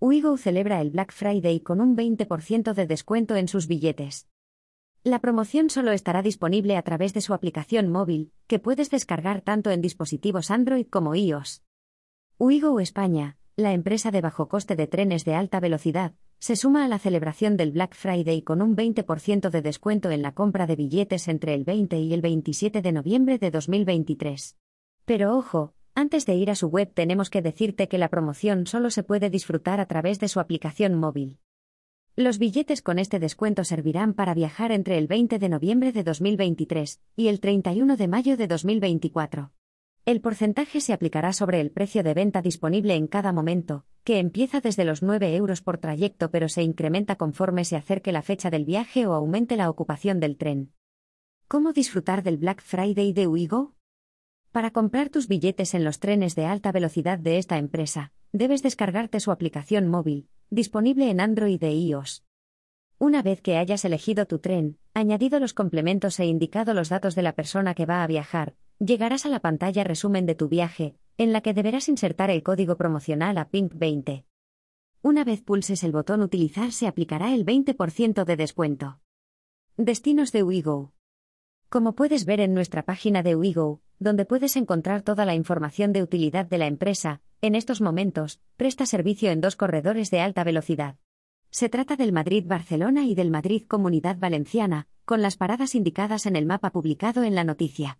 Uigo celebra el Black Friday con un 20% de descuento en sus billetes. La promoción solo estará disponible a través de su aplicación móvil, que puedes descargar tanto en dispositivos Android como iOS. Uigo España, la empresa de bajo coste de trenes de alta velocidad, se suma a la celebración del Black Friday con un 20% de descuento en la compra de billetes entre el 20 y el 27 de noviembre de 2023. Pero ojo, antes de ir a su web tenemos que decirte que la promoción solo se puede disfrutar a través de su aplicación móvil. Los billetes con este descuento servirán para viajar entre el 20 de noviembre de 2023 y el 31 de mayo de 2024. El porcentaje se aplicará sobre el precio de venta disponible en cada momento, que empieza desde los 9 euros por trayecto pero se incrementa conforme se acerque la fecha del viaje o aumente la ocupación del tren. ¿Cómo disfrutar del Black Friday de Uigo? Para comprar tus billetes en los trenes de alta velocidad de esta empresa, debes descargarte su aplicación móvil, disponible en Android e iOS. Una vez que hayas elegido tu tren, añadido los complementos e indicado los datos de la persona que va a viajar, llegarás a la pantalla resumen de tu viaje, en la que deberás insertar el código promocional a Pink20. Una vez pulses el botón Utilizar se aplicará el 20% de descuento. Destinos de Uigo. Como puedes ver en nuestra página de Uigo, donde puedes encontrar toda la información de utilidad de la empresa, en estos momentos, presta servicio en dos corredores de alta velocidad. Se trata del Madrid-Barcelona y del Madrid-Comunidad Valenciana, con las paradas indicadas en el mapa publicado en la noticia.